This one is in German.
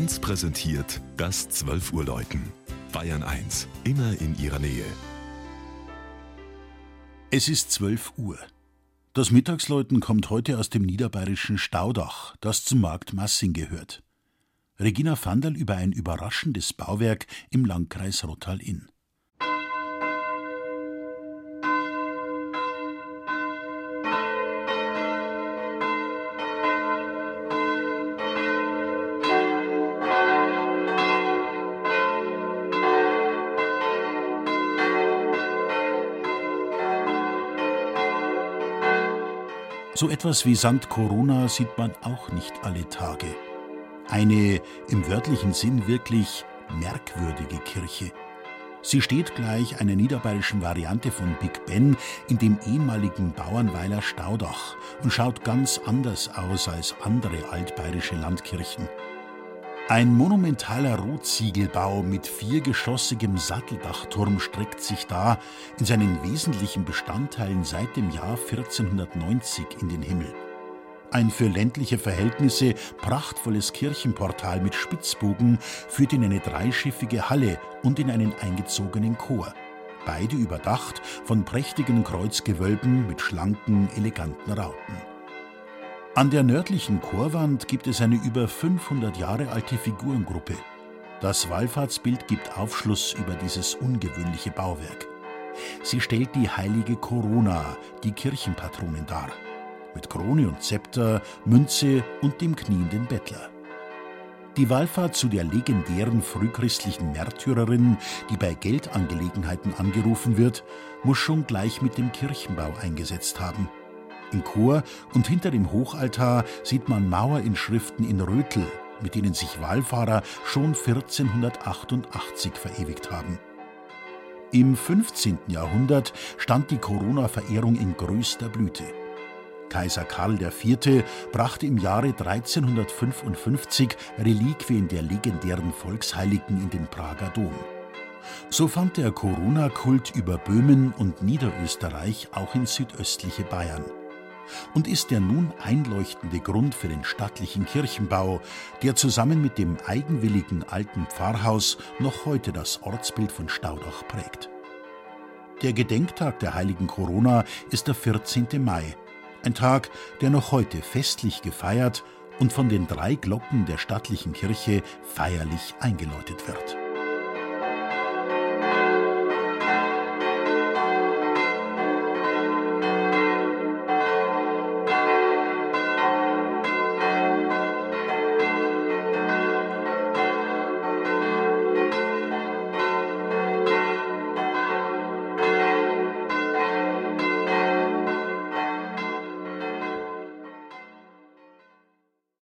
1 präsentiert das 12 Uhr Läuten. Bayern 1, immer in ihrer Nähe. Es ist 12 Uhr. Das Mittagsläuten kommt heute aus dem niederbayerischen Staudach, das zum Markt Massing gehört. Regina Vandal über ein überraschendes Bauwerk im Landkreis Rottal-Inn. So etwas wie St. Corona sieht man auch nicht alle Tage. Eine im wörtlichen Sinn wirklich merkwürdige Kirche. Sie steht gleich einer niederbayerischen Variante von Big Ben in dem ehemaligen Bauernweiler Staudach und schaut ganz anders aus als andere altbayerische Landkirchen. Ein monumentaler Rotziegelbau mit viergeschossigem Satteldachturm streckt sich da in seinen wesentlichen Bestandteilen seit dem Jahr 1490 in den Himmel. Ein für ländliche Verhältnisse prachtvolles Kirchenportal mit Spitzbogen führt in eine dreischiffige Halle und in einen eingezogenen Chor. Beide überdacht von prächtigen Kreuzgewölben mit schlanken, eleganten Rauten. An der nördlichen Chorwand gibt es eine über 500 Jahre alte Figurengruppe. Das Wallfahrtsbild gibt Aufschluss über dieses ungewöhnliche Bauwerk. Sie stellt die heilige Corona, die Kirchenpatronin dar, mit Krone und Zepter, Münze und dem knienden Bettler. Die Wallfahrt zu der legendären frühchristlichen Märtyrerin, die bei Geldangelegenheiten angerufen wird, muss schon gleich mit dem Kirchenbau eingesetzt haben. Im Chor und hinter dem Hochaltar sieht man Mauerinschriften in Rötel, mit denen sich Wallfahrer schon 1488 verewigt haben. Im 15. Jahrhundert stand die Corona-Verehrung in größter Blüte. Kaiser Karl IV. brachte im Jahre 1355 Reliquien der legendären Volksheiligen in den Prager Dom. So fand der Corona-Kult über Böhmen und Niederösterreich auch in südöstliche Bayern und ist der nun einleuchtende Grund für den stattlichen Kirchenbau, der zusammen mit dem eigenwilligen alten Pfarrhaus noch heute das Ortsbild von Staudach prägt. Der Gedenktag der heiligen Corona ist der 14. Mai, ein Tag, der noch heute festlich gefeiert und von den drei Glocken der stattlichen Kirche feierlich eingeläutet wird.